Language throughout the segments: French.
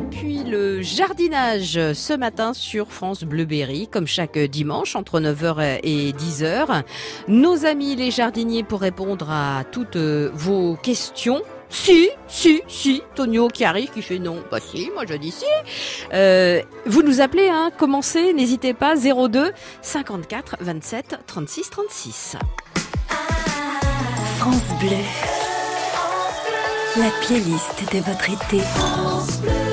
Et puis le jardinage ce matin sur France Bleuberry, comme chaque dimanche entre 9h et 10h. Nos amis les jardiniers pour répondre à toutes vos questions. Si, si, si, Tonio qui arrive, qui fait non. Bah si, moi je dis si. Euh, vous nous appelez, hein, commencez, n'hésitez pas, 02 54 27 36 36. France Bleu. La playlist de votre été. France Bleu.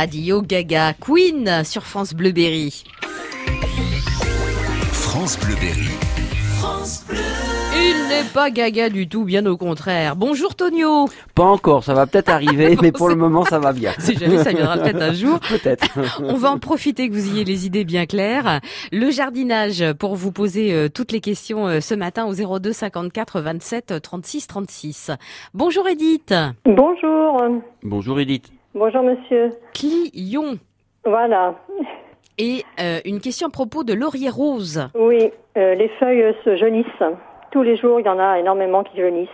Radio Gaga Queen sur France Bleuberry. France Bleuberry. France Bleu. Il n'est pas gaga du tout, bien au contraire. Bonjour Tonio. Pas encore, ça va peut-être arriver, mais pour le moment ça va bien. Si jamais ça viendra peut-être un jour. Peut-être. On va en profiter que vous ayez les idées bien claires. Le jardinage pour vous poser euh, toutes les questions euh, ce matin au 02 54 27 36 36. Bonjour Edith. Bonjour. Bonjour Edith. Bonjour monsieur. Clion. Voilà. Et euh, une question à propos de laurier rose. Oui, euh, les feuilles se jaunissent. Tous les jours, il y en a énormément qui jaunissent.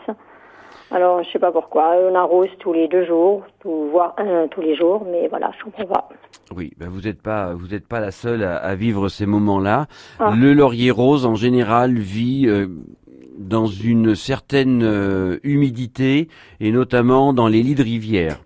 Alors, je sais pas pourquoi. On arrose tous les deux jours, tout, voire un tous les jours, mais voilà, je comprends pas. Oui, ben vous n'êtes pas vous êtes pas la seule à, à vivre ces moments-là. Ah. Le laurier rose en général vit euh, dans une certaine euh, humidité et notamment dans les lits de rivière.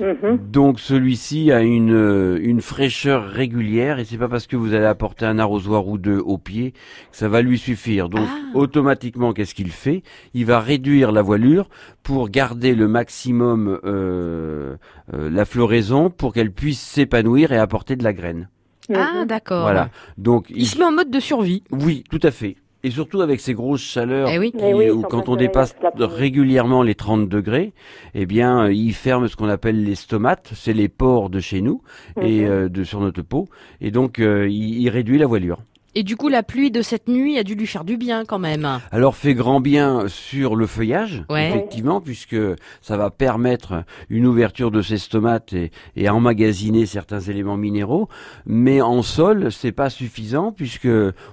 Mhm. Donc celui-ci a une, euh, une fraîcheur régulière et c'est pas parce que vous allez apporter un arrosoir ou deux au pied que ça va lui suffire. Donc Ah. automatiquement, qu'est-ce qu'il fait? Il va réduire la voilure pour garder le maximum euh, euh, la floraison pour qu'elle puisse s'épanouir et apporter de la graine. Ah Mhm. d'accord. Voilà. Donc Il se met en mode de survie. oui, tout à fait. Et surtout avec ces grosses chaleurs Eh oui. qui- Eh oui, ils où sont quand on dépasse régulièrement les 30 degrés, eh bien, euh, il ferme ce qu'on appelle les stomates, c'est les pores de chez nous et Mhm. euh, de sur notre peau, et donc euh, il, il réduit la voilure. Et du coup, la pluie de cette nuit a dû lui faire du bien quand même. Alors fait grand bien sur le feuillage, Ouais. effectivement, puisque ça va permettre une ouverture de ces stomates et, et à emmagasiner certains éléments minéraux. Mais en sol, c'est pas suffisant puisque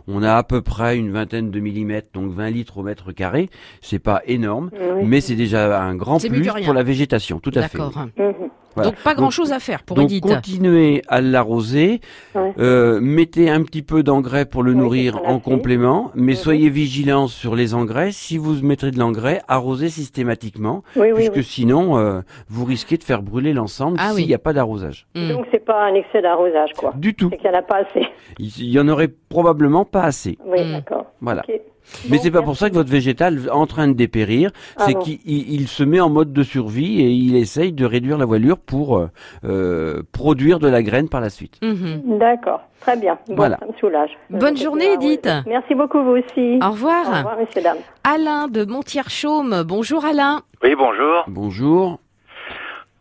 on a à peu près une vingtaine de millimètres, donc 20 litres au mètre carré. C'est pas énorme, Oui. mais c'est déjà un grand plus pour la végétation, tout à fait. D'accord. Mhm. Voilà. Donc pas grand chose à faire pour Donc Edith. continuez à l'arroser, Ouais. euh, mettez un petit peu d'engrais pour le Oui, nourrir en complément, mais Mhm. soyez vigilants sur les engrais. Si vous mettrez de l'engrais, arrosez systématiquement, Oui, oui, puisque oui. sinon euh, vous risquez de faire brûler l'ensemble Ah s'il oui. n'y a pas d'arrosage. Hmm. Donc, c'est pas un excès d'arrosage, quoi. Du tout. C'est qu'il n'y en a pas assez. Il y en aurait probablement pas assez. Oui, Mhm. d'accord. Voilà. Mais c'est pas pour ça que votre végétal est en train de dépérir, Ah c'est qu'il il- il se met en mode de survie et il essaye de réduire la voilure pour euh, euh, produire de la graine par la suite. Mhm. D'accord. Très bien. Bon, Voilà. ça me soulage. Bonne journée, Edith. oui. Merci beaucoup, vous aussi. Au revoir. Au revoir, messieurs, dames. Alain de Montier-Chaume. Bonjour Alain. Oui, bonjour. Bonjour.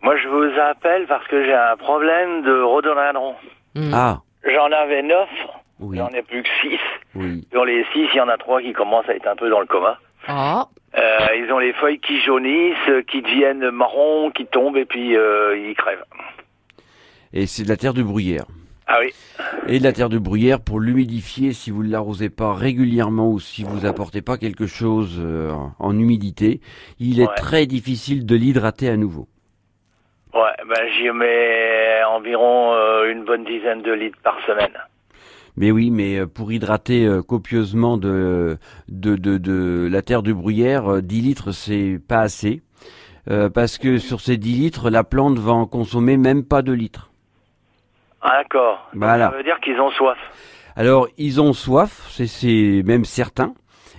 Moi, je vous appelle parce que j'ai un problème de rhododendron. Hmm. Ah, J'en avais neuf, oui, j'en ai plus que six. oui. Sur les six, il y en a trois qui commencent à être un peu dans le coma. Oh. Euh, ils ont les feuilles qui jaunissent, qui deviennent marron, qui tombent et puis euh, ils crèvent. Et c'est de la terre de bruyère. Ah oui. Et de la terre de bruyère pour l'humidifier si vous ne l'arrosez pas régulièrement ou si vous apportez pas quelque chose euh, en humidité, il est Ouais. très difficile de l'hydrater à nouveau. Ouais, ben j'y mets environ euh, une bonne dizaine de litres par semaine. Mais oui, mais euh, pour hydrater euh, copieusement de, de, de, de la terre de bruyère, euh, 10 litres c'est pas assez. Euh, parce que sur ces 10 litres, la plante va en consommer même pas 2 litres. Ah, d'accord. Voilà. Ça veut dire qu'ils ont soif. Alors, ils ont soif, c'est- même certain.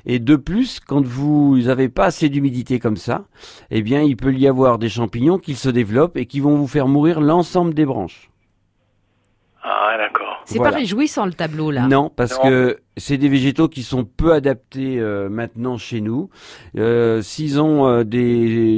Et de plus, quand vous n'avez pas assez d'humidité comme ça, eh bien, il peut y avoir des champignons qui se développent et qui vont vous faire mourir l'ensemble des branches. Ah, d'accord. C'est Voilà. pas réjouissant le tableau là. Non, parce Non. que c'est des végétaux qui sont peu adaptés euh, maintenant chez nous. Euh, S'ils ont euh, des,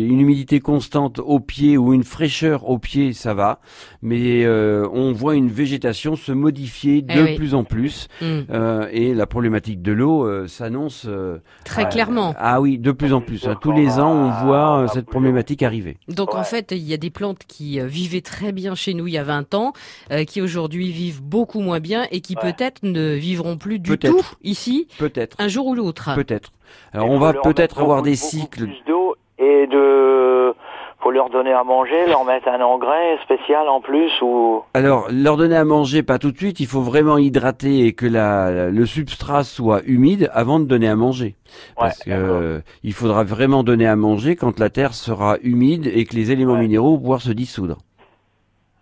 une humidité constante au pied ou une fraîcheur au pied, ça va. Mais euh, on voit une végétation se modifier de Eh oui. plus en plus. Euh, et la problématique de l'eau euh, s'annonce euh, Très euh, clairement. Ah oui, de plus en plus. hein. Tous les ans, on voit euh, cette problématique arriver. Donc en fait, il y a des plantes qui euh, vivaient très bien chez nous il y a 20 ans, euh, qui aujourd'hui vivent beaucoup moins bien et qui Ouais. peut-être ne vivront plus du Peut-être. Tout ici Peut-être, un jour ou l'autre. peut-être. Alors on va leur peut-être avoir beaucoup- des cycles. plus d'eau et de faut leur donner à manger, leur mettre un engrais spécial en plus ou Alors, leur donner à manger pas tout de suite, il faut vraiment hydrater et que la, le substrat soit humide avant de donner à manger. Parce que d'accord. euh, il faudra vraiment donner à manger quand la terre sera humide et que les éléments Ouais. minéraux vont pouvoir se dissoudre.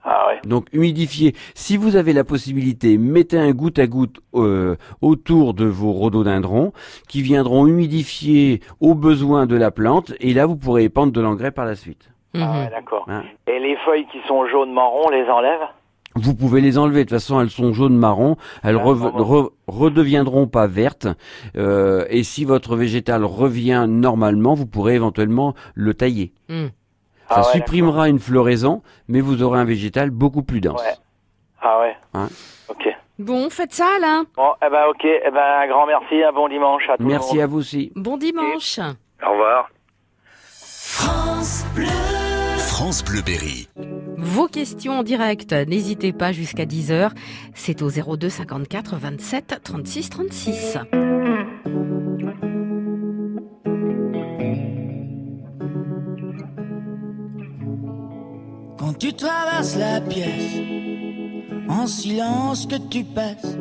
Ah ouais. Donc humidifier. Si vous avez la possibilité, mettez un goutte à goutte euh, autour de vos rhododendrons qui viendront humidifier aux besoins de la plante et là vous pourrez épandre de l'engrais par la suite. Mhm. Ah ouais, d'accord. Hein. Et les feuilles qui sont jaunes marron, on les enlève? Vous pouvez les enlever. De toute façon, elles sont jaunes marron. Elles Ah, rev- re- redeviendront pas vertes. Euh, et si votre végétal revient normalement, vous pourrez éventuellement le tailler. Hmm. Ça Ah ouais, supprimera une floraison, mais vous aurez un végétal beaucoup plus dense. Ouais. Ah ouais. Hein Ok. Bon, faites ça, Alain. Bon, eh ben ok. Eh ben un grand merci, un bon dimanche à tout Merci le à monde. vous aussi. Bon dimanche. Au revoir. France Bleu. France Bleu Berry. Vos questions en direct, n'hésitez pas jusqu'à 10h. C'est au 02 54 27 36 36. Quand tu traverses la pièce, en silence que tu passes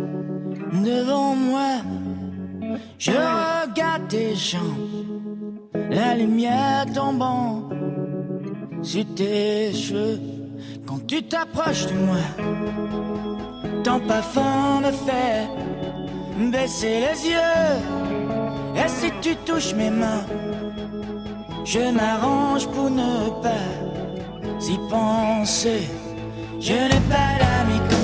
devant moi, je regarde tes jambes, la lumière tombant sur tes cheveux. Quand tu t'approches de moi, ton parfum me fait baisser les yeux. Et si tu touches mes mains, je m'arrange pour ne pas y penser. Je n'ai pas d'amis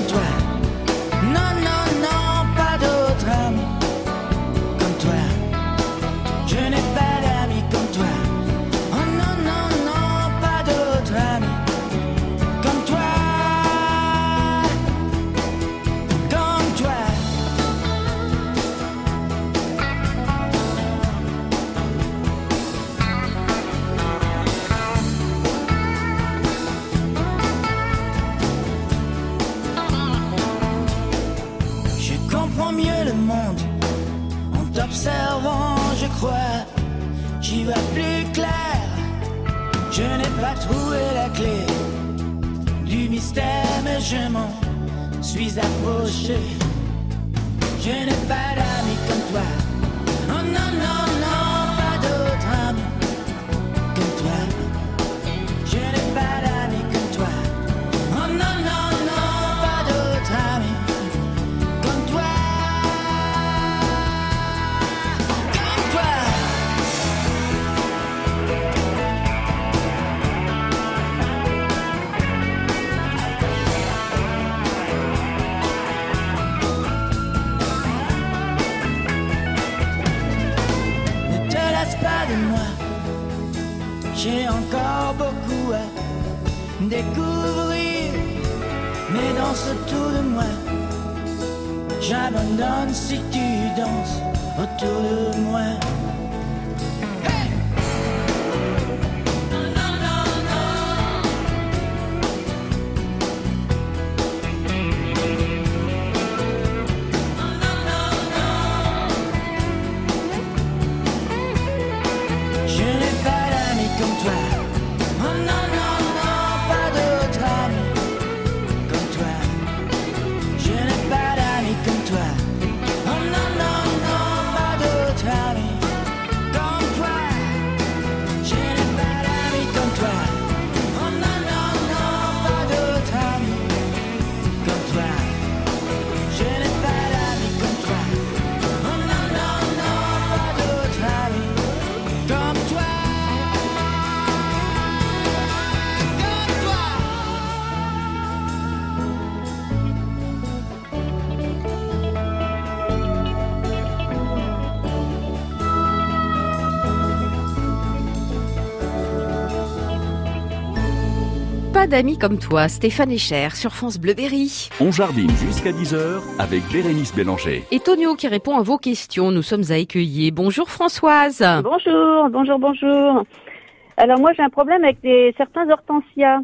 Vois plus clair. Je n'ai pas trouvé la clé du mystère, mais je m'en suis approché. Je n'ai pas d'amis comme toi. Oh non, non, non, Pas d'amis comme toi, Stéphane Echer sur France Bleu Berry. On jardine jusqu'à 10h avec Bérénice Bélanger. Et Tonio qui répond à vos questions. Nous sommes à Écueillé. Bonjour Françoise. Bonjour, bonjour, bonjour. Alors moi j'ai un problème avec des, certains hortensias.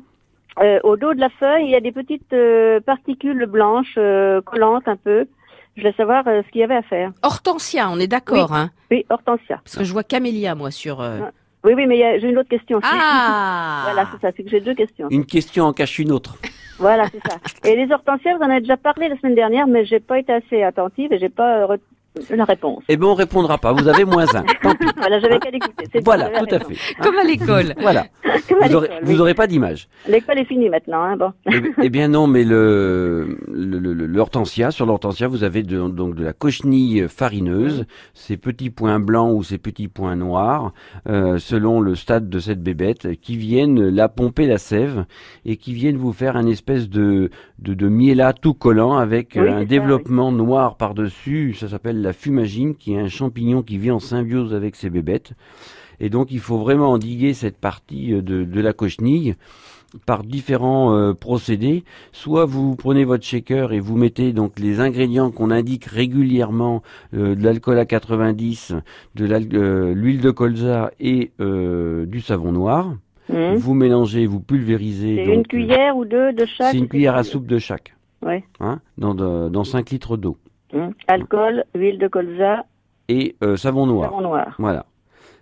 Euh, au dos de la feuille, il y a des petites euh, particules blanches euh, collantes un peu. Je voulais savoir euh, ce qu'il y avait à faire. Hortensia, on est d'accord, hein Oui, hortensia. Parce que je vois camélia, moi, sur... euh, Oui, oui, mais il y a- j'ai une autre question. Ah Voilà, c'est ça, c'est que j'ai deux questions. Une question en cache une autre. Voilà, c'est ça. Et les hortensias, vous en avez déjà parlé la semaine dernière, mais j'ai pas été assez attentive et j'ai pas euh, re- la réponse. Eh ben, on répondra pas. Vous avez moins un. Tant pis. Voilà, j'avais qu'à l'écouter. c'est Voilà, tout à fait. Comme à l'école. Voilà. Comme à Vous aurez, l'école, vous oui. aurez pas d'image. L'école est finie maintenant, hein, bon. Eh bien- eh bien non, mais le le- le- le- l'hortensia, sur l'hortensia, vous avez de- donc de la cochenille farineuse, ces petits points blancs ou ces petits points noirs, euh, selon le stade de cette bébête, qui viennent la pomper la sève et qui viennent vous faire un espèce de de, tout collant avec Oui, un ça, développement noir par dessus. Ça s'appelle la fumagine, qui est un champignon qui vit en symbiose avec ces bébêtes. Et donc il faut vraiment endiguer cette partie euh, de, de la cochenille par différents euh, procédés. Soit vous prenez votre shaker et vous mettez donc les ingrédients qu'on indique régulièrement, euh, de l'alcool à 90, de euh, l'huile de colza et du savon noir. Hum. Vous mélangez, vous pulvérisez. C'est une cuillère ou deux de chaque C'est une cuillère à soupe de chaque. Ouais. Hein, dans, de- dans 5 litres d'eau. Hum. Alcool, huile de colza, Et euh, savon noir. savon noir. Voilà.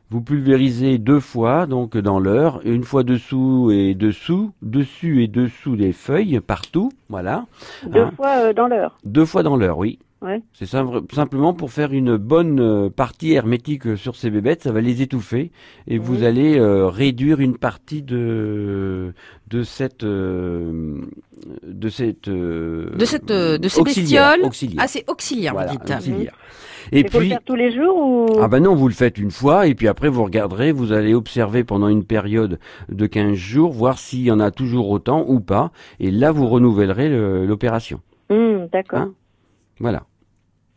Vous pulvérisez deux fois, donc dans l'heure, une fois dessous et dessous, dessus et dessous des feuilles, partout, voilà. Deux Hein. fois euh, dans l'heure. Deux fois dans l'heure, oui. Ouais. C'est sim- simplement pour faire une bonne euh, partie hermétique sur ces bébêtes, ça va les étouffer et vous allez euh, réduire une partie de de cette euh, de cette euh, De cette, euh, de ces auxiliaire, bestioles. auxiliaire. Ah, c'est auxiliaire, Voilà, vous dites. auxiliaire. Et Il faut le puis faire tous les jours ou ah ben non, vous le faites une fois et puis après vous regarderez, vous allez observer pendant une période de 15 jours, voir s'il y en a toujours autant ou pas. Et là, vous renouvellerez le- l'opération. Hum, D'accord. Hein? Voilà.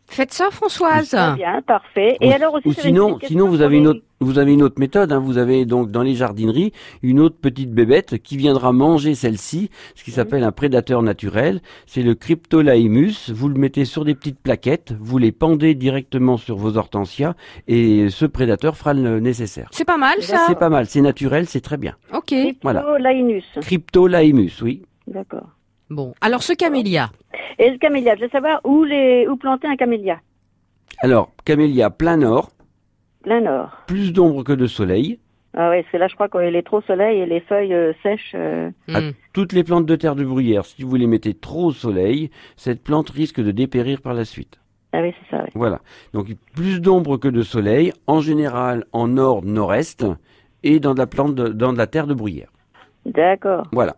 Faites ça, Françoise. Très bien, parfait. Et Ou- alors aussi, ou sinon, sinon vous avez une autre, vous avez une autre méthode. Hein. Vous avez donc dans les jardineries une autre petite bébête qui viendra manger celle-ci, ce qui s'appelle un prédateur naturel. C'est le Cryptolaimus. Vous le mettez sur des petites plaquettes, vous les pendez directement sur vos hortensias et ce prédateur fera le nécessaire. C'est pas mal, ça. C'est pas mal, c'est naturel, c'est très bien. Ok. Voilà. Cryptolainus. Cryptolaimus, oui. D'accord. Bon. Alors, ce camélia. Et le camélia, je veux savoir où les où planter un camélia. Alors, camélia plein nord, Plein nord. plus d'ombre que de soleil. Ah ouais, parce que là, je crois qu'il est trop soleil et les feuilles euh, sèches. euh, À Hmm. toutes les plantes de terre de bruyère, si vous les mettez trop au soleil, cette plante risque de dépérir par la suite. Ah oui, c'est ça. oui. Voilà. Donc plus d'ombre que de soleil, en général en nord, nord-est, et dans de la plante, de- dans de la terre de bruyère. D'accord. Voilà.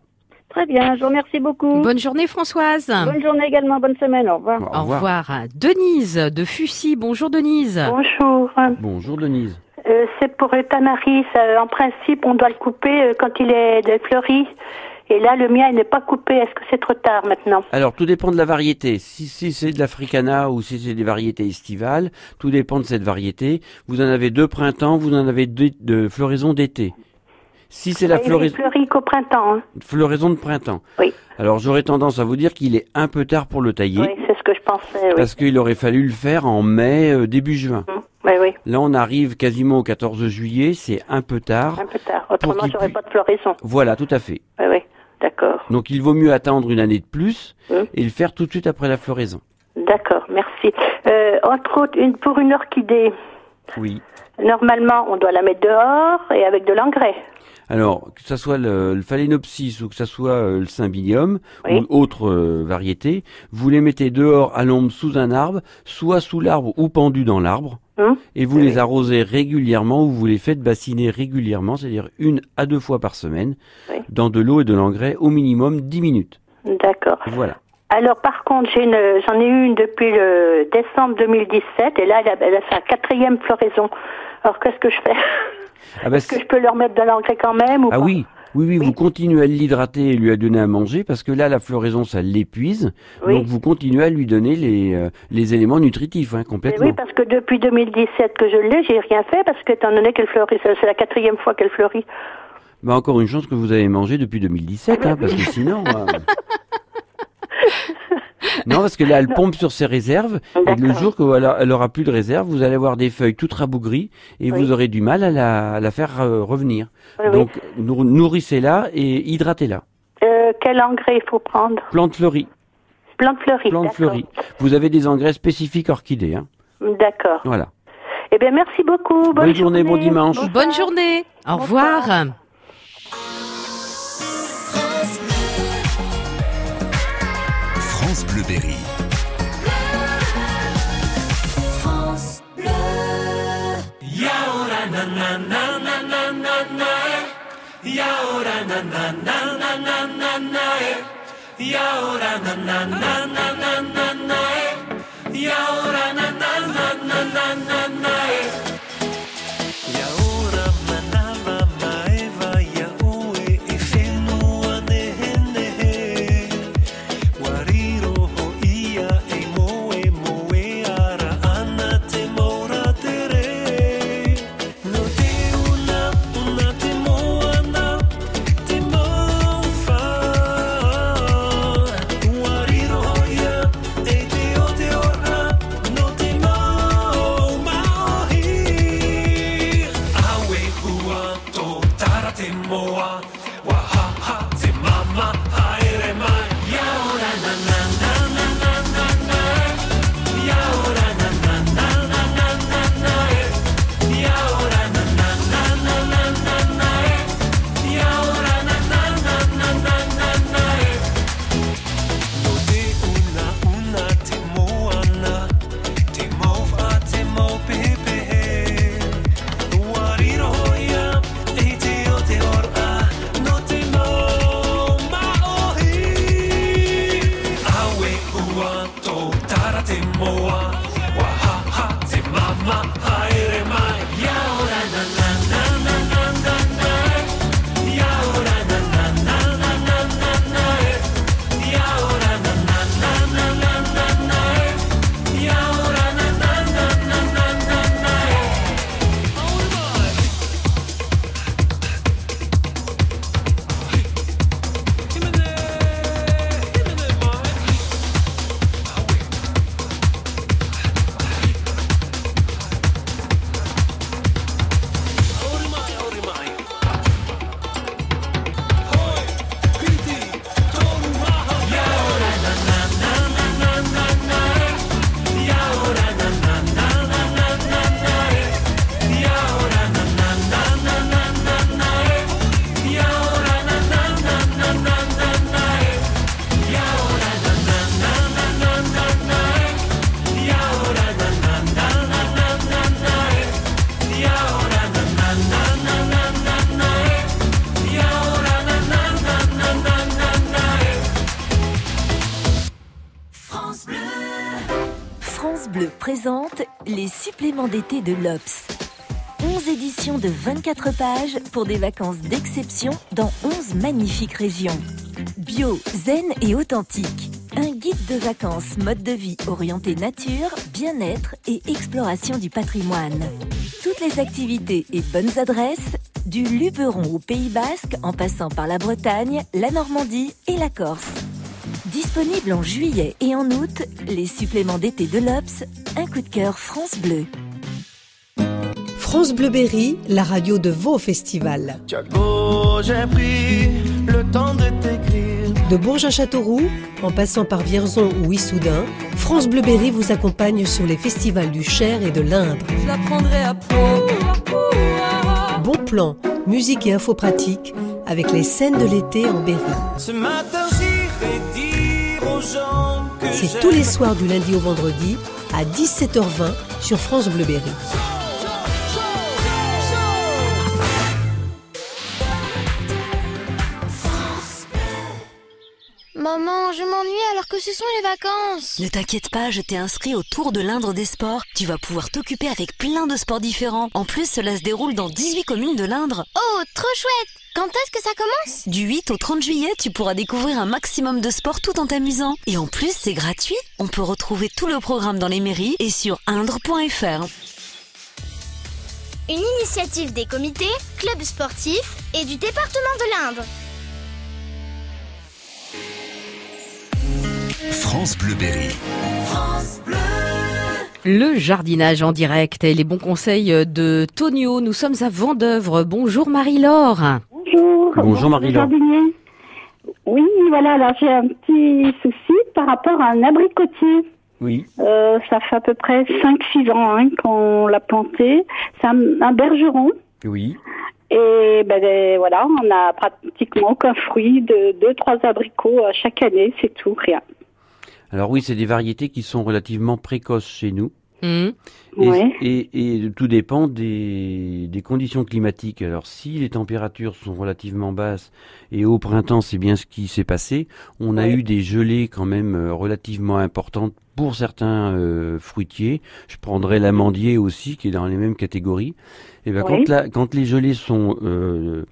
Très bien, je vous remercie beaucoup. Bonne journée, Françoise. Bonne journée également, bonne semaine, au revoir. Au Au revoir. Denise de Fussy. Bonjour, Denise. Bonjour. Bonjour Denise. Euh, c'est pour le tamaris. Euh, en principe, on doit le couper euh, quand il est fleuri. Et là, le mien, il n'est pas coupé. Est-ce que c'est trop tard maintenant Alors tout dépend de la variété. Si, si c'est de l'africana ou si c'est des variétés estivales, tout dépend de cette variété. Vous en avez deux printemps, vous en avez deux de floraison d'été. Si c'est la floraison, fleuri qu'au printemps. hein. floraison de printemps. Oui. Alors j'aurais tendance à vous dire qu'il est un peu tard pour le tailler. Oui, c'est ce que je pensais. Oui, Parce qu'il aurait fallu le faire en mai, euh, début juin. oui, oui. Là, on arrive quasiment au 14 juillet, c'est un peu tard. un peu tard. Autrement, j'aurais pui- pas de floraison. Voilà, tout à fait. Oui, oui. D'accord. Donc, il vaut mieux attendre une année de plus Hum. et le faire tout de suite après la floraison. D'accord, merci. Euh, entre autres, une, pour une orchidée, Oui. normalement, on doit la mettre dehors et avec de l'engrais. Alors, que ça soit le, le phalaenopsis ou que ça soit euh, le cymbidium Oui. ou autre euh, variété, vous les mettez dehors à l'ombre sous un arbre, soit sous l'arbre ou pendu dans l'arbre, Hum et vous les arrosez régulièrement ou vous les faites bassiner régulièrement, c'est-à-dire une à deux fois par semaine, Oui. dans de l'eau et de l'engrais au minimum 10 minutes. D'accord. Voilà. Alors par contre, j'ai une, j'en ai eu une depuis le décembre 2017 et là, elle a, elle a sa quatrième floraison. Alors qu'est-ce que je fais? Ah, bah, Est-ce que je peux leur mettre de l'engrais quand même ou Ah pas? oui, oui, oui, vous continuez à l'hydrater et lui à donner à manger parce que là, la floraison, ça l'épuise. Oui. Donc, vous continuez à lui donner les, euh, les éléments nutritifs, hein, Mais complètement. oui, parce que depuis 2017 que je l'ai, j'ai rien fait parce que étant donné qu'elle fleurit, c'est c'est la quatrième fois qu'elle fleurit. Bah, encore une chance que vous avez mangé depuis 2017, hein, parce que sinon... euh, Non, parce que là, elle pompe sur ses réserves, et le jour qu'elle elle aura plus de réserve, vous allez avoir des feuilles toutes rabougries, et Oui. vous aurez du mal à la, à la faire euh, revenir. Oui. Donc, nour- nourrissez-la et hydratez-la. Euh, quel engrais il faut prendre? Plante fleurie, Plante fleurie. plante fleurie. Vous avez des engrais spécifiques orchidées, hein. D'accord. Voilà. Eh bien, merci beaucoup. Bonne, Bonne journée, bon dimanche. Bonne journée. Au Bonsoir. revoir. France France Bleu. Nanana d'été de l'Obs. 11 éditions de 24 pages pour des vacances d'exception dans 11 magnifiques régions. Bio, zen et authentique. Un guide de vacances mode de vie orienté nature, bien-être et exploration du patrimoine. Toutes les activités et bonnes adresses, du Luberon au Pays Basque en passant par la Bretagne, la Normandie et la Corse. Disponible en juillet et en août, les suppléments d'été de l'Obs, un coup de cœur France Bleu. France Bleu Berry, la radio de vos festivals. Tiago, j'ai pris le temps de t'écrire. De Bourges à Châteauroux, en passant par Vierzon ou Issoudun, France Bleu Berry vous accompagne sur les festivals du Cher et de l'Indre. Je la prendrai à Bon plan, musique et infos pratiques avec les scènes de l'été en Berry. Ce matin, j'irai dire aux gens que C'est tous les soirs du lundi au vendredi à 17h20 sur France Bleu Berry. Maman, je m'ennuie alors que ce sont les vacances. Ne t'inquiète pas, je t'ai inscrit au Tour de l'Indre des sports. Tu vas pouvoir t'occuper avec plein de sports différents. En plus, cela se déroule dans 18 communes de l'Indre. Oh, trop chouette Quand est-ce que ça commence? Du 8 au 30 juillet, tu pourras découvrir un maximum de sports tout en t'amusant. Et en plus, c'est gratuit. On peut retrouver tout le programme dans les mairies et sur indre.fr. Une initiative des comités, clubs sportifs et du département de l'Indre. France Bleu Berry. Le jardinage en direct et les bons conseils de Tonio. Nous sommes à Vendœuvre. Bonjour Marie-Laure. Bonjour. Bonjour, Marie-Laure. jardinier. Oui, voilà, là j'ai un petit souci par rapport à un abricotier. Oui. Euh, ça fait à peu près 5-6 ans hein, qu'on l'a planté. C'est un, un bergeron. Oui. Et ben ben, voilà, on a pratiquement qu'un fruit de 2-3 abricots à chaque année, c'est tout, rien. Alors oui, c'est des variétés qui sont relativement précoces chez nous. Mhm. Et, Ouais. et- et tout dépend des, des conditions climatiques. Alors, si les températures sont relativement basses et au printemps, c'est bien ce qui s'est passé, on a eu des gelées quand même euh, relativement importantes pour certains euh, fruitiers. Je prendrais l'amandier aussi, qui est dans les mêmes catégories. Et ben, Ouais. quand, la- quand les gelées sont euh,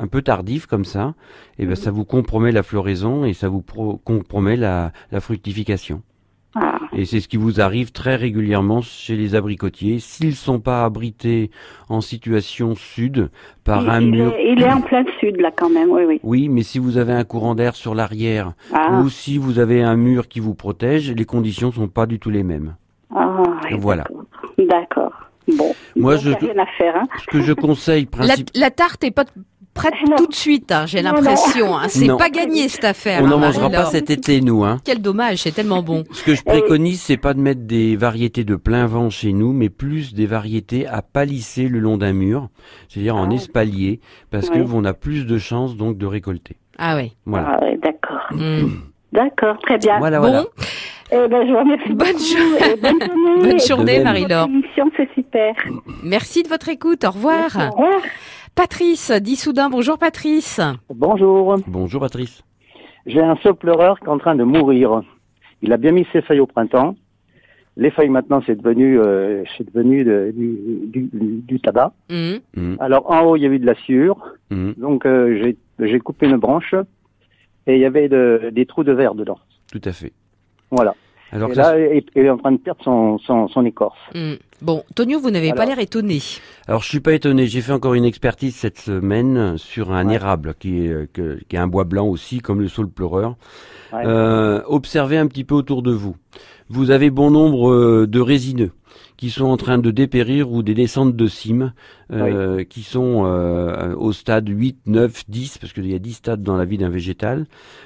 un peu tardives comme ça, et ben, ça vous compromet la floraison et ça vous pro- compromet la, la fructification. Ah. Et c'est ce qui vous arrive très régulièrement chez les abricotiers. S'ils sont pas abrités en situation sud par il, un il mur. est, il est en plein sud, là, quand même, oui, oui. Oui, mais si vous avez un courant d'air sur l'arrière Ah. ou si vous avez un mur qui vous protège, les conditions sont pas du tout les mêmes. Ah, oui, Voilà. D'accord. Bon. Moi, je- rien à faire, hein. Ce que je conseille La, principalement. la tarte est pas prête tout de suite, hein, j'ai l'impression. hein. C'est pas gagné cette affaire. On hein, n'en mangera pas cet été, nous. Hein. Quel dommage, c'est tellement bon. Ce que je préconise, c'est pas de mettre des variétés de plein vent chez nous, mais plus des variétés à palisser le long d'un mur, c'est-à-dire en espalier, parce que Ouais. on a plus de chances donc de récolter. Ah oui. Voilà. Ah, oui, d'accord. Mm. D'accord, très bien. Voilà, Bon, voilà. Eh ben, je vous remercie Bonne journée. bonne journée. Journée, Marie-Laure. émission, c'est super. merci de votre écoute. Au revoir. Au revoir. Patrice, d'Issoudun. Bonjour Patrice. Bonjour, Bonjour Patrice. j'ai un seul pleureur qui est en train de mourir. Il a bien mis ses feuilles au printemps. Les feuilles maintenant c'est devenu, euh, c'est devenu de- du, du, du tabac. Mhm. Mhm, Alors en haut il y avait de la sciure, mhm, donc euh, j'ai j'ai coupé une branche et il y avait de- des trous de verre dedans. tout à fait. Voilà. Alors et là ça- il il est en train de perdre son, son, son écorce. Bon, Tonio, vous n'avez pas l'air étonné. Alors je suis pas étonné, j'ai fait encore une expertise cette semaine sur un érable qui est, euh, que- qui est un bois blanc aussi, comme le saule pleureur. Ouais. Euh, observez un petit peu autour de vous. Vous avez bon nombre euh, de résineux qui sont en train de dépérir ou des descentes de cimes euh, qui sont euh, au stade 8, 9, 10, parce qu'il y a 10 stades dans la vie d'un végétal.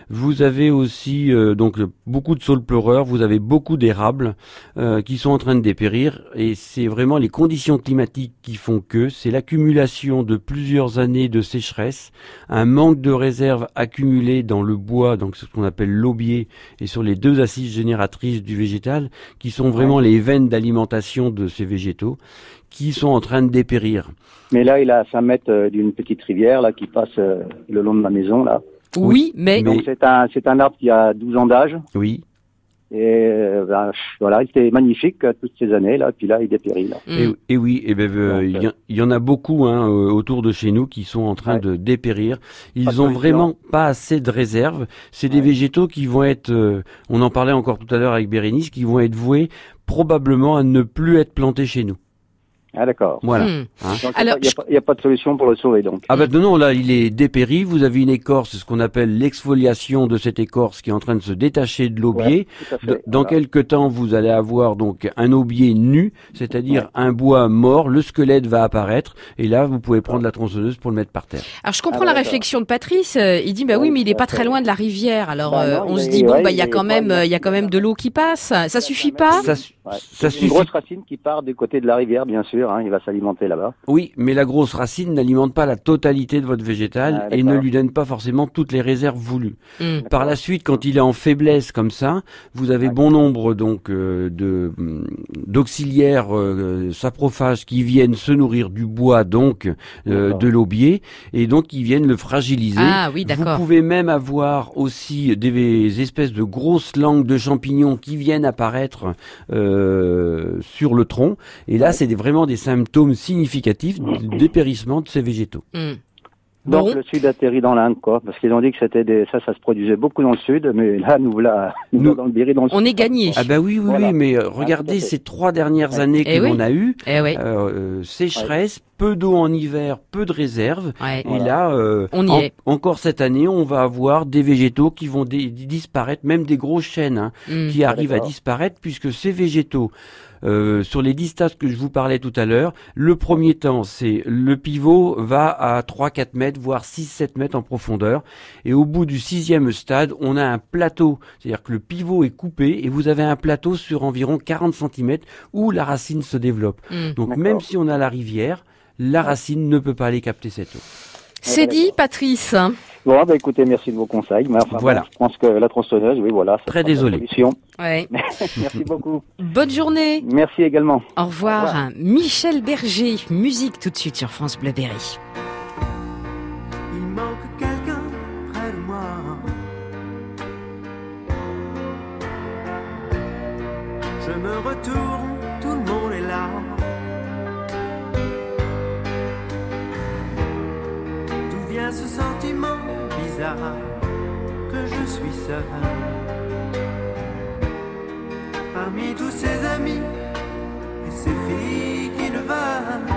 Vous avez aussi euh, donc beaucoup de saules pleureurs, vous avez beaucoup d'érables euh, qui sont en train de dépérir et c'est vraiment les conditions climatiques qui font que c'est l'accumulation de plusieurs années de sécheresse, un manque de réserve accumulée dans le bois, donc ce qu'on appelle l'aubier et sur les deux assises génératrices du végétal qui sont vraiment les veines d'alimentation de ces végétaux qui sont en train de dépérir. Mais là il a à 5 mètres euh, d'une petite rivière là qui passe euh, le long de ma maison là. Oui, mais, c'est un c'est un arbre qui a 12 ans d'âge. Oui. Et euh, ben, voilà, il était magnifique euh, toutes ces années là, puis là il dépérit là. Et, et oui, et ben, euh, il y, en- il y en a beaucoup hein, autour de chez nous qui sont en train Ouais. de dépérir. Ils Pas ont vraiment pas assez de réserves. C'est des Ouais. végétaux qui vont être, euh, on en parlait encore tout à l'heure avec Bérénice, qui vont être voués probablement à ne plus être plantés chez nous. Ah d'accord. Voilà. Mm. hein. Donc Alors, il n'y a, pas- il y a pas de solution pour le sauver donc. Ah ben non, non, là il est dépéri, vous avez une écorce, c'est ce qu'on appelle l'exfoliation de cette écorce qui est en train de se détacher de l'aubier. Ouais, Dans voilà. quelques temps, vous allez avoir donc un aubier nu, c'est-à-dire Ouais. un bois mort, le squelette va apparaître, et là vous pouvez prendre la tronçonneuse pour le mettre par terre. Alors je comprends Ah, la réflexion de Patrice. euh, il dit bah oui, Oui, mais il est pas très loin de la rivière. Alors Bah euh, non, on se dit bon ouais, bah il y a quand même euh, il y a quand même de l'eau qui passe. Ça suffit pas Ça, suffit. une grosse racine qui part du côté de la rivière bien sûr, hein, il va s'alimenter là-bas. Oui, mais la grosse racine n'alimente pas la totalité de votre végétal Ah, et ne lui donne pas forcément toutes les réserves voulues. Mm. Par la suite, quand il est en faiblesse comme ça, vous avez bon nombre donc euh, de hum, d'auxiliaires euh, saprophages qui viennent se nourrir du bois donc euh, de l'aubier et donc qui viennent le fragiliser. Ah oui, Vous d'accord. pouvez même avoir aussi des espèces de grosses langues de champignons qui viennent apparaître euh, sur le tronc. Et là, c'est vraiment des symptômes significatifs du dépérissement de ces végétaux. Mm. Donc Bon. le sud atterrit dans l'Inde quoi, parce qu'ils ont dit que c'était des... ça, ça se produisait beaucoup dans le sud, mais là nous voilà, nous, dans le Berry dans le On sud. est gagné. Ah bah oui, oui, Voilà. oui, mais euh, à regardez ces trois dernières Ouais. années que Eh oui. l'on a eues. Eh oui. Euh, euh, sécheresse, peu d'eau en hiver, peu de réserves. Ouais. Et là, euh, On y en- est. encore cette année, on va avoir des végétaux qui vont dé- disparaître, même des grosses chênes hein, Mm. qui arrivent à disparaître, puisque ces végétaux, euh, sur les 10 stades que je vous parlais tout à l'heure, le premier temps, c'est le pivot va à 3-4 mètres, voire 6-7 mètres en profondeur. Et au bout du sixième stade, on a un plateau, c'est-à-dire que le pivot est coupé et vous avez un plateau sur environ 40 cm où la racine se développe. Mm. Donc même si on a la rivière, la racine ne peut pas aller capter cette eau. C'est dit, Patrice. Bon, bah écoutez, merci de vos conseils. Mais enfin, Voilà. bon, je pense que la tronçonneuse, oui, voilà. ça Très désolé. solution. Ouais. merci beaucoup. Bonne journée. Merci également. Au revoir. Au revoir. Michel Berger, musique tout de suite sur France Bleu Berry. Que je suis seul Parmi tous ces amis et ces filles qui ne veulent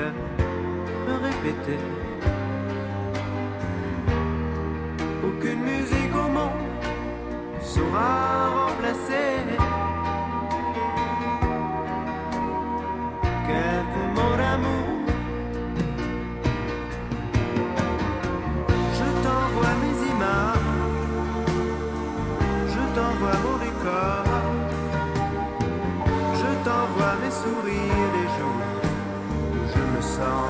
me. Aucune musique au monde saura remplacer je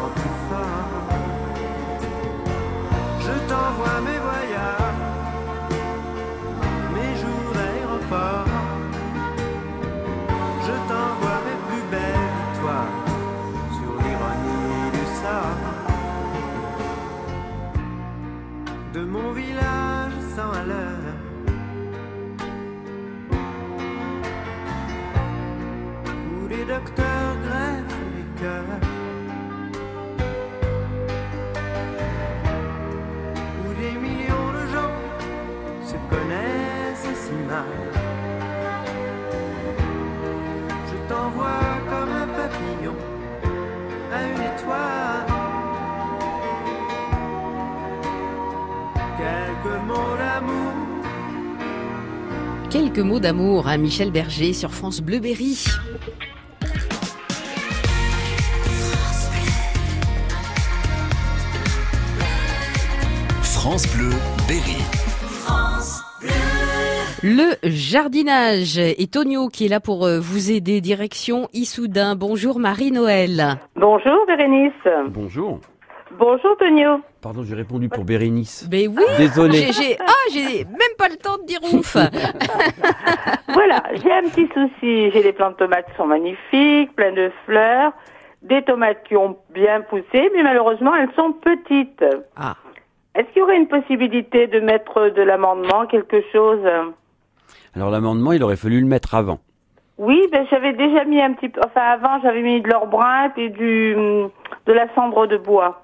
Quelques mots d'amour à Michel Berger sur France Bleu Berry. France Bleu Berry. Le jardinage et Tonio qui est là pour euh, vous aider direction Issoudun. Bonjour Marie-Noël. Bonjour Bérénice. Bonjour. Bonjour Tonio. Pardon, j'ai répondu pour Bérénice. Ben oui. Désolé. J'ai, ah, j'ai même pas le temps de dire ouf. Voilà, j'ai un petit souci. J'ai des plantes de tomates qui sont magnifiques, pleines de fleurs, des tomates qui ont bien poussé, mais malheureusement elles sont petites. Ah. Est-ce qu'il y aurait une possibilité de mettre de l'amendement, quelque chose? Alors l'amendement, il aurait fallu le mettre avant. Oui, ben j'avais déjà mis un petit peu. Enfin, avant j'avais mis de l'or brun et du de la cendre de bois.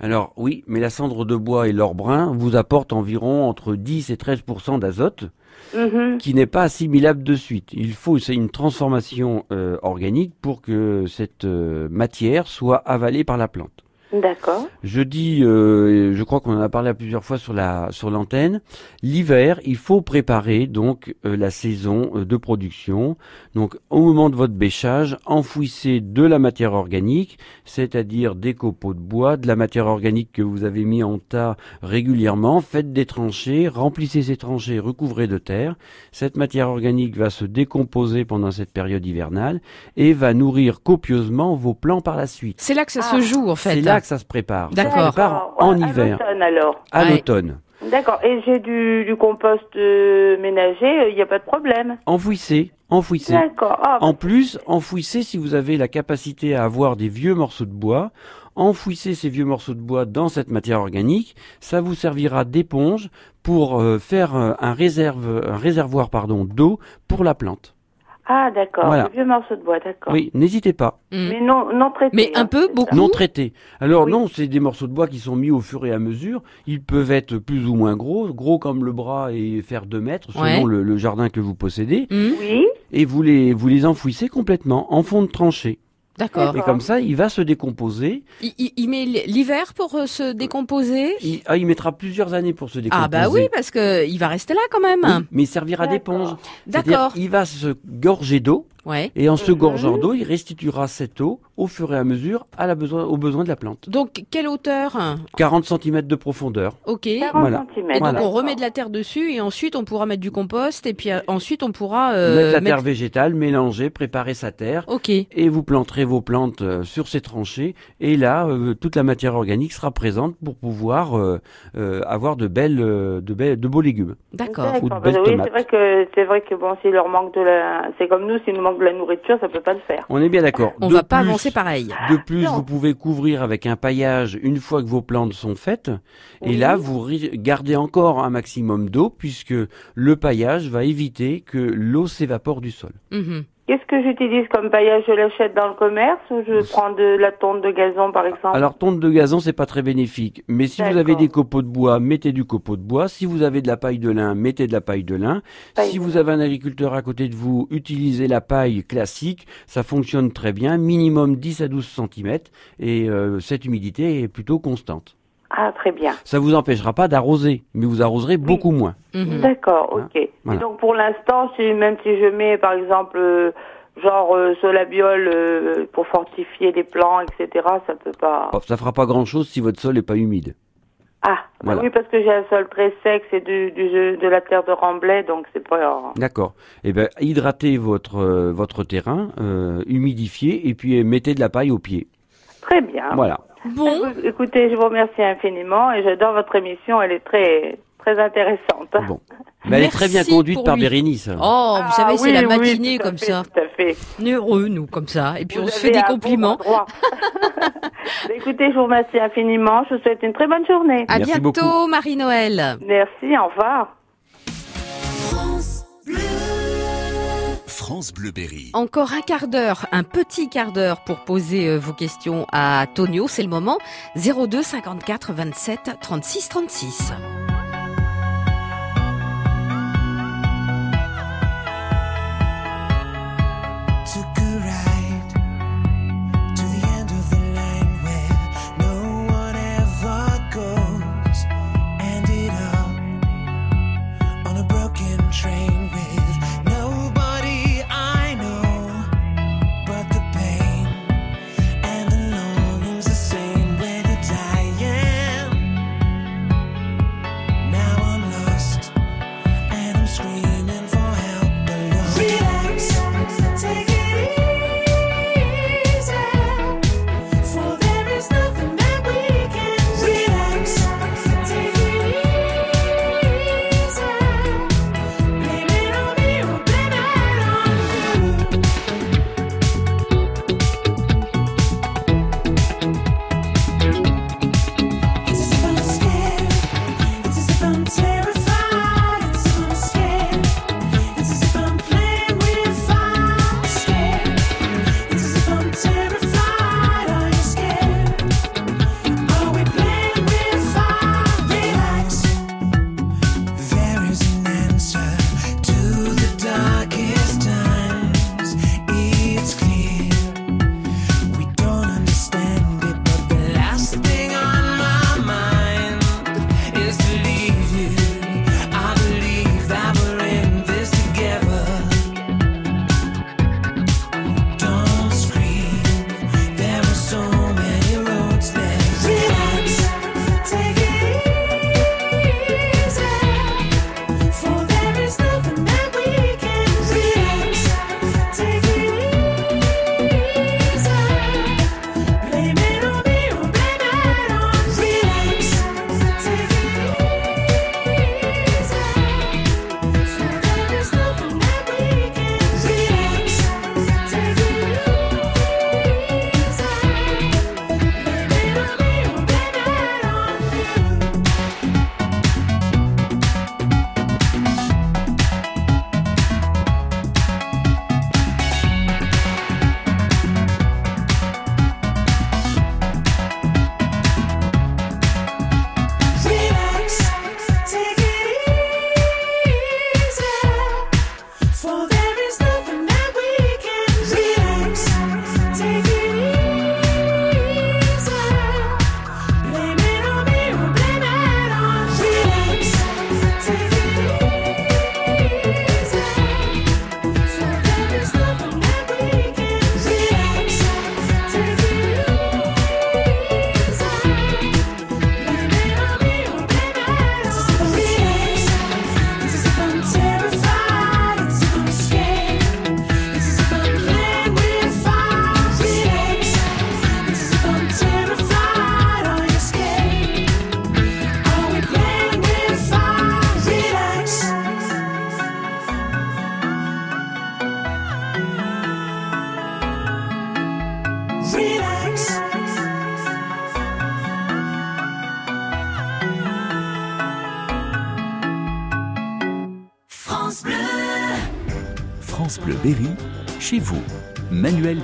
Alors oui, mais la cendre de bois et l'or brun vous apportent environ entre 10 et 13 d'azote, Mhm. qui n'est pas assimilable de suite. Il faut c'est une transformation euh, organique pour que cette euh, matière soit avalée par la plante. D'accord. Je dis, euh, je crois qu'on en a parlé à plusieurs fois sur la sur l'antenne. L'hiver, il faut préparer donc euh, la saison euh, de production. Donc, au moment de votre bêchage, enfouissez de la matière organique, c'est-à-dire des copeaux de bois, de la matière organique que vous avez mis en tas régulièrement. Faites des tranchées, remplissez ces tranchées, recouvrez de terre. Cette matière organique va se décomposer pendant cette période hivernale et va nourrir copieusement vos plants par la suite. C'est là que ça se joue en fait. Là que ça se prépare. Ça se prépare en À hiver, l'automne, alors. à Ouais. l'automne. D'accord. Et j'ai du, du compost euh, ménager, il n'y a pas de problème. Enfouissez, enfouissez. D'accord. Ah, En plus, enfouissez si vous avez la capacité à avoir des vieux morceaux de bois. Enfouissez ces vieux morceaux de bois dans cette matière organique. Ça vous servira d'éponge pour euh, faire euh, un, réserve, un réservoir pardon d'eau pour la plante. Ah d'accord. Voilà. Le vieux morceau de bois, d'accord. Oui, n'hésitez pas. Mais non, non traité. Mais un hein, peu, beaucoup. Non traités. Alors non, c'est des morceaux de bois qui sont mis au fur et à mesure. Ils peuvent être plus ou moins gros, gros comme le bras et faire 2 mètres selon Ouais. le, le jardin que vous possédez. Hmm, Oui. Et vous les, vous les enfouissez complètement en fond de tranchée. D'accord. Et comme ça, il va se décomposer. Il, il- il met l'hiver pour euh, se décomposer? Il, ah, il mettra plusieurs années pour se décomposer. Ah bah oui, parce que il va rester là quand même. Oui, mais il servira d'éponge. D'accord. Il va se gorger d'eau. Ouais. Et en se Mhm. gorgeant d'eau, il restituera cette eau au fur et à mesure à la besoin, aux besoins de la plante. Donc quelle hauteur? 40 cm de profondeur. Ok. 40 Voilà. centimètres. Et donc Voilà. on remet de la terre dessus et ensuite on pourra mettre du compost et puis euh, ensuite on pourra euh, mettre la mettre- terre végétale, mélanger, préparer sa terre. Ok. Et vous planterez vos plantes euh, sur ces tranchées. Et là, euh, toute la matière organique sera présente pour pouvoir euh, euh, avoir de belles, de belles, de beaux légumes. D'accord. Ou de D'accord. belles Bah oui, c'est vrai que c'est vrai que bon, s'il leur manque de la, c'est comme nous, s'il nous manque de la nourriture, ça peut pas le faire. On est bien d'accord. On De va pas avancer pareil. De plus, Non. vous pouvez couvrir avec un paillage une fois que vos plantes sont faites. Et Oui. là, vous gardez encore un maximum d'eau puisque le paillage va éviter que l'eau s'évapore du sol. Mhm. Qu'est-ce que j'utilise comme paillage Je l'achète dans le commerce ou je prends de la tonte de gazon, par exemple Alors, tonte de gazon, c'est pas très bénéfique. Mais si vous avez des copeaux de bois, mettez du copeau de bois. Si vous avez de la paille de lin, mettez de la paille de lin. Paille si de vous avez un agriculteur à côté de vous, utilisez la paille classique. Ça fonctionne très bien. Minimum 10 à 12 cm. Et euh, cette humidité est plutôt constante. Ah, très bien. Ça vous empêchera pas d'arroser, mais vous arroserez beaucoup moins. Mhm. D'accord, ok. Et Voilà. donc pour l'instant, si, même si je mets par exemple euh, genre euh, solabiol euh, pour fortifier les plants, etc., ça peut pas. Ça fera pas grand chose si votre sol est pas humide. Ah, bah Voilà. oui, parce que j'ai un sol très sec, c'est du, du, de la terre de remblai, donc c'est pas. D'accord. Eh ben, hydratez votre euh, votre terrain, humidifiez et puis mettez de la paille au pied. Très bien. Voilà. Bon. Écou- Écoutez, je vous remercie infiniment et j'adore votre émission, elle est très très intéressante. Bon. Mais elle est très bien conduite par lui. Bérénice. Oh, vous Ah savez, c'est oui, la matinée comme fait, ça. Tout à fait. Heureux, nous, comme ça. Et puis Vous on se fait des compliments. Écoutez, je vous remercie infiniment. Je vous souhaite une très bonne journée. À Merci bientôt. Marie-Noël. Merci, au revoir. France Bleu Berry. Encore un quart d'heure, un petit quart d'heure pour poser euh, vos questions à Tonio. C'est le moment. 02 54 27 36 36.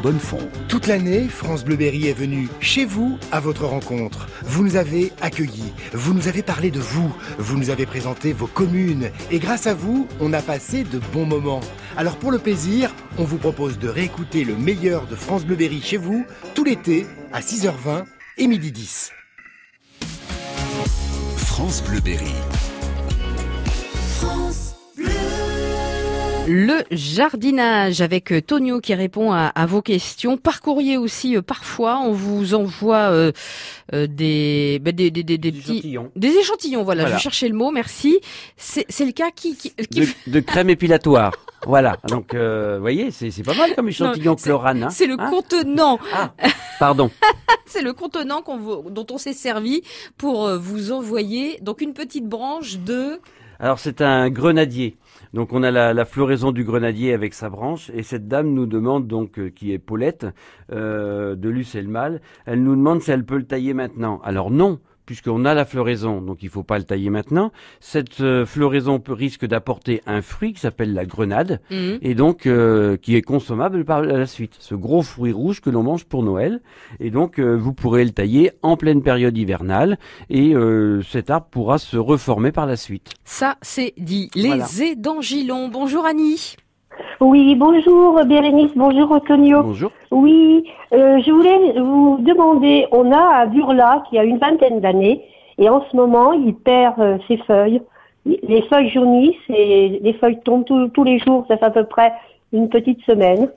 Bonnefond. Toute l'année, France Bleu Berry est venue chez vous à votre rencontre. Vous nous avez accueillis, vous nous avez parlé de vous, vous nous avez présenté vos communes et grâce à vous, on a passé de bons moments. Alors pour le plaisir, on vous propose de réécouter le meilleur de France Bleu Berry chez vous tout l'été à 6h20 et midi 10. France Bleu Berry. Le jardinage avec euh, Tonio qui répond à, à vos questions. Par courrier aussi, euh, parfois, on vous envoie euh, euh, des, bah, des, des, des, des petits... échantillons. Des échantillons, voilà, Voilà. je cherchais le mot, merci. C'est c'est le cas qui... qui, qui- De, de crème épilatoire. voilà. Donc, euh, vous voyez, c'est c'est pas mal comme échantillon Non, c'est- chlorane. hein. C'est le Hein contenant. Pardon. c'est le contenant qu'on vous- dont on s'est servi pour euh, vous envoyer donc une petite branche de... Alors c'est un grenadier. Donc on a la, floraison du grenadier avec sa branche et cette dame nous demande donc euh, qui est Paulette euh, de Lucelle-Mal, elle nous demande si elle peut le tailler maintenant. Alors non, puisqu'on a la floraison, donc il faut pas le tailler maintenant. Cette euh, floraison peut, risque d'apporter un fruit qui s'appelle la grenade Mhm. et donc euh, qui est consommable par la suite. Ce gros fruit rouge que l'on mange pour Noël et donc euh, vous pourrez le tailler en pleine période hivernale et cet arbre pourra se reformer par la suite. Ça, c'est dit. Les Voilà. édangilons. Bonjour Annie. Oui, bonjour Bérénice, bonjour Antonio. Bonjour. Oui, euh, je voulais vous demander, on a à Burla qui a une vingtaine d'années et en ce moment il perd euh, ses feuilles. Les feuilles jaunissent et les feuilles tombent tous- tous les jours, ça fait à peu près une petite semaine.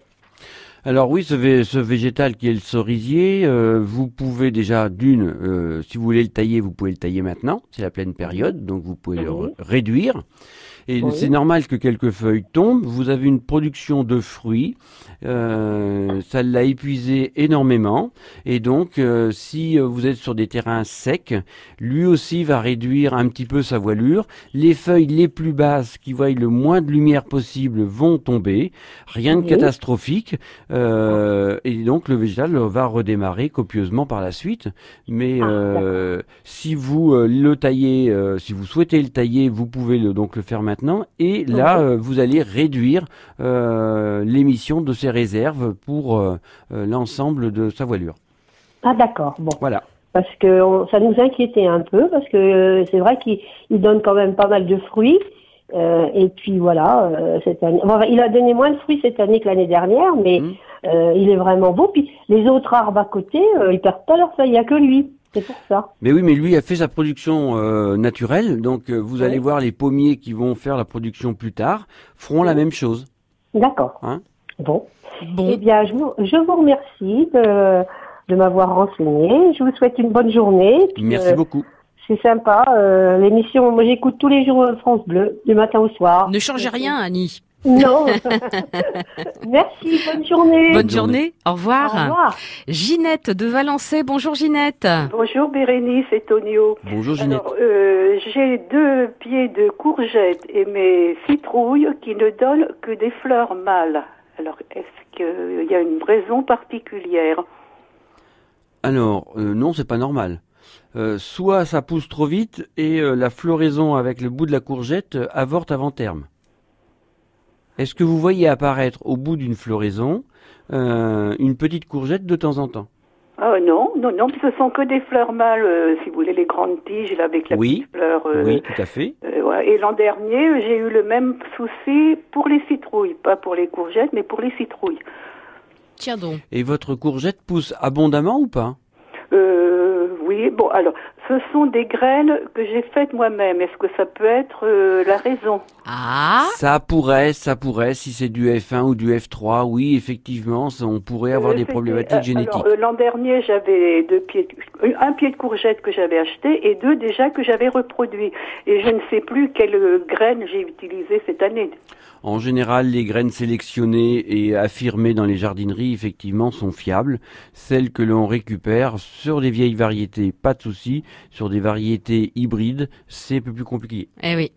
Alors oui, ce, vé- ce végétal qui est le cerisier, euh, vous pouvez déjà d'une, euh, si vous voulez le tailler, vous pouvez le tailler maintenant, c'est la pleine période, donc vous pouvez le réduire. Et Oui. c'est normal que quelques feuilles tombent. Vous avez une production de fruits, euh, ça l'a épuisé énormément. Et donc, euh, si euh, vous êtes sur des terrains secs, lui aussi va réduire un petit peu sa voilure. Les feuilles les plus basses, qui voient le moins de lumière possible, vont tomber. Rien de Oui. catastrophique. Euh, et donc, le végétal va redémarrer copieusement par la suite. Mais euh, si vous le taillez, si vous souhaitez le tailler, vous pouvez le, donc le faire maintenant. Et là, Ok. euh, vous allez réduire euh, l'émission de ses réserves pour euh, l'ensemble de sa voilure. Ah d'accord, bon. Voilà. Parce que on- ça nous inquiétait un peu, parce que c'est vrai qu'il il donne quand même pas mal de fruits. Et puis voilà, cette année, bon, il a donné moins de fruits cette année que l'année dernière, mais Mmh. il est vraiment beau. Puis les autres arbres à côté, ils perdent pas leurs feuilles, il n'y a que lui. C'est pour ça. Mais oui, mais lui a fait sa production euh, naturelle, donc euh, vous allez voir les pommiers qui vont faire la production plus tard feront la même chose. D'accord. Hein Bon. Eh bien, je vous, je vous remercie de, de m'avoir renseigné. Je vous souhaite une bonne journée. Puis, Merci euh, beaucoup. C'est sympa. euh, L'émission, moi j'écoute tous les jours euh, France Bleu, du matin au soir. Ne changez rien, Annie. Non. Merci, bonne journée. Bonne journée. Au revoir. Au revoir. Ginette de Valençay. Bonjour Ginette. Bonjour Bérénice et Tonio. Bonjour Ginette. Alors, euh, j'ai deux pieds de courgettes et mes citrouilles qui ne donnent que des fleurs mâles. Alors, est-ce qu'il y a une raison particulière? Alors, euh, non, c'est pas normal. Euh, soit ça pousse trop vite et euh, la floraison avec le bout de la courgette euh, avorte avant terme. Est-ce que vous voyez apparaître au bout d'une floraison euh, une petite courgette de temps en temps? Ah non, non, non, ce sont que des fleurs mâles, euh, si vous voulez, les grandes tiges là, avec la Oui, petite fleur. euh, oui, tout à fait. euh, ouais. Et l'an dernier, j'ai eu le même souci pour les citrouilles, pas pour les courgettes, mais pour les citrouilles. Tiens donc. Et votre courgette pousse abondamment ou pas? Euh, oui, bon, alors, ce sont des graines que j'ai faites moi-même. Est-ce que ça peut être euh, la raison? Ah Ça pourrait, ça pourrait, si c'est du F1 ou du F3, oui, effectivement, ça- on pourrait avoir Euh, des problématiques euh, génétiques. alors, euh, L'an dernier, j'avais deux pieds, de- un pied de courgette que j'avais acheté et deux déjà que j'avais reproduit. Et je ne sais plus quelle graine j'ai utilisée cette année. En général, les graines sélectionnées et affirmées dans les jardineries, effectivement, sont fiables. Celles que l'on récupère sur des vieilles variétés, pas de souci. Sur des variétés hybrides, c'est un peu plus compliqué. Eh oui.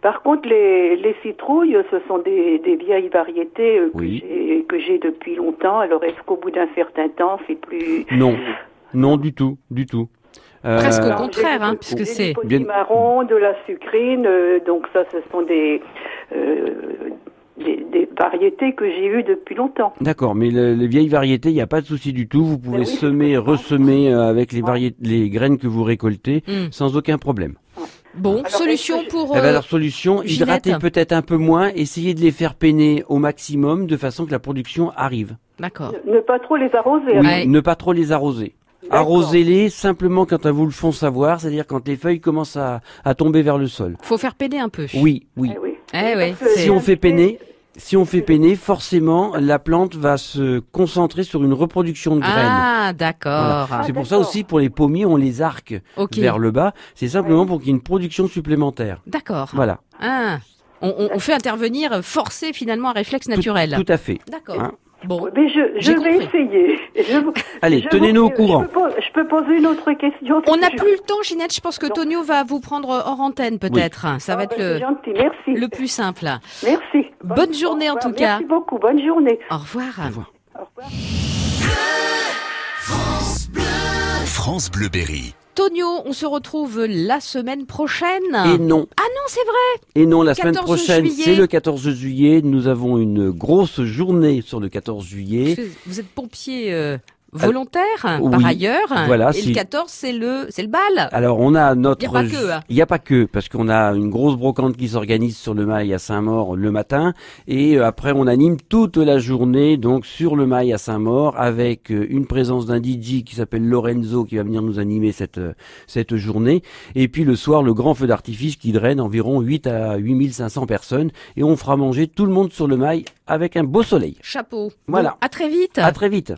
Par contre, les, les citrouilles, ce sont des, des vieilles variétés euh, que Oui. j'ai- depuis longtemps. Alors, est-ce qu'au bout d'un certain temps, c'est plus... Non, non du tout, du tout. Euh, Presque au contraire, hein, puisque c'est... Du potimarron, de la sucrine, euh, donc ça, ce sont des, des, des variétés que j'ai eues depuis longtemps. D'accord, mais le- les vieilles variétés, il n'y a pas de souci du tout. Vous pouvez oui, je semer, ressemer euh, avec les, variétés, les graines que vous récoltez Hmm. sans aucun problème. Bon, solution pour. Eh ben, euh, alors, solution, Ginette. hydrater peut-être un peu moins, essayez de les faire peiner au maximum de façon que la production arrive. D'accord. Ne pas trop les arroser. Oui, ne pas trop les arroser. Arrosez-les simplement quand elles vous le font savoir, c'est-à-dire quand les feuilles commencent à, à tomber vers le sol. Faut faire peiner un peu. Oui, oui. Eh oui. Si on fait peiner, si on fait peiner, forcément, la plante va se concentrer sur une reproduction de graines. Ah, d'accord. Voilà. C'est pour ça aussi, pour les pommiers, on les arque vers le bas. C'est simplement pour qu'il y ait une production supplémentaire. D'accord. Voilà. Ah. On, on- on fait intervenir, forcer finalement un réflexe naturel. Tout à fait. D'accord. Hein. Bon. Mais je, vais compris. essayer. Je- Allez, tenez-nous au courant. Je peux, pos- je peux poser une autre question On n'a plus le temps, Ginette. Je pense que Tonio va vous prendre hors antenne, peut-être. Ça va Ah, être ben, le, c'est gentil, merci. le plus simple. Merci. Bonne journée, en Au revoir. tout cas. Merci beaucoup. Bonne journée. Au revoir. France Bleu Berry. Tonio, on se retrouve la semaine prochaine. Et non. Ah non, c'est vrai. Et non, la semaine 14 prochaine, c'est le 14 juillet. Nous avons une grosse journée sur le 14 juillet. Vous êtes pompier euh, volontaire, par oui. ailleurs. Voilà, Et si- le 14, c'est le, c'est le bal. Alors on a notre. Y a pas que, hein. Il n'y a pas que parce qu'on a une grosse brocante qui s'organise sur le Mail à Saint-Maur le matin et euh, après on anime toute la journée donc sur le Mail à Saint-Maur avec euh, une présence d'un DJ qui s'appelle Lorenzo qui va venir nous animer cette euh, cette journée et puis le soir le grand feu d'artifice qui draine environ 8 à 8500 personnes et on fera manger tout le monde sur le Mail avec un beau soleil. Chapeau. Voilà. Bon, à très vite. À très vite.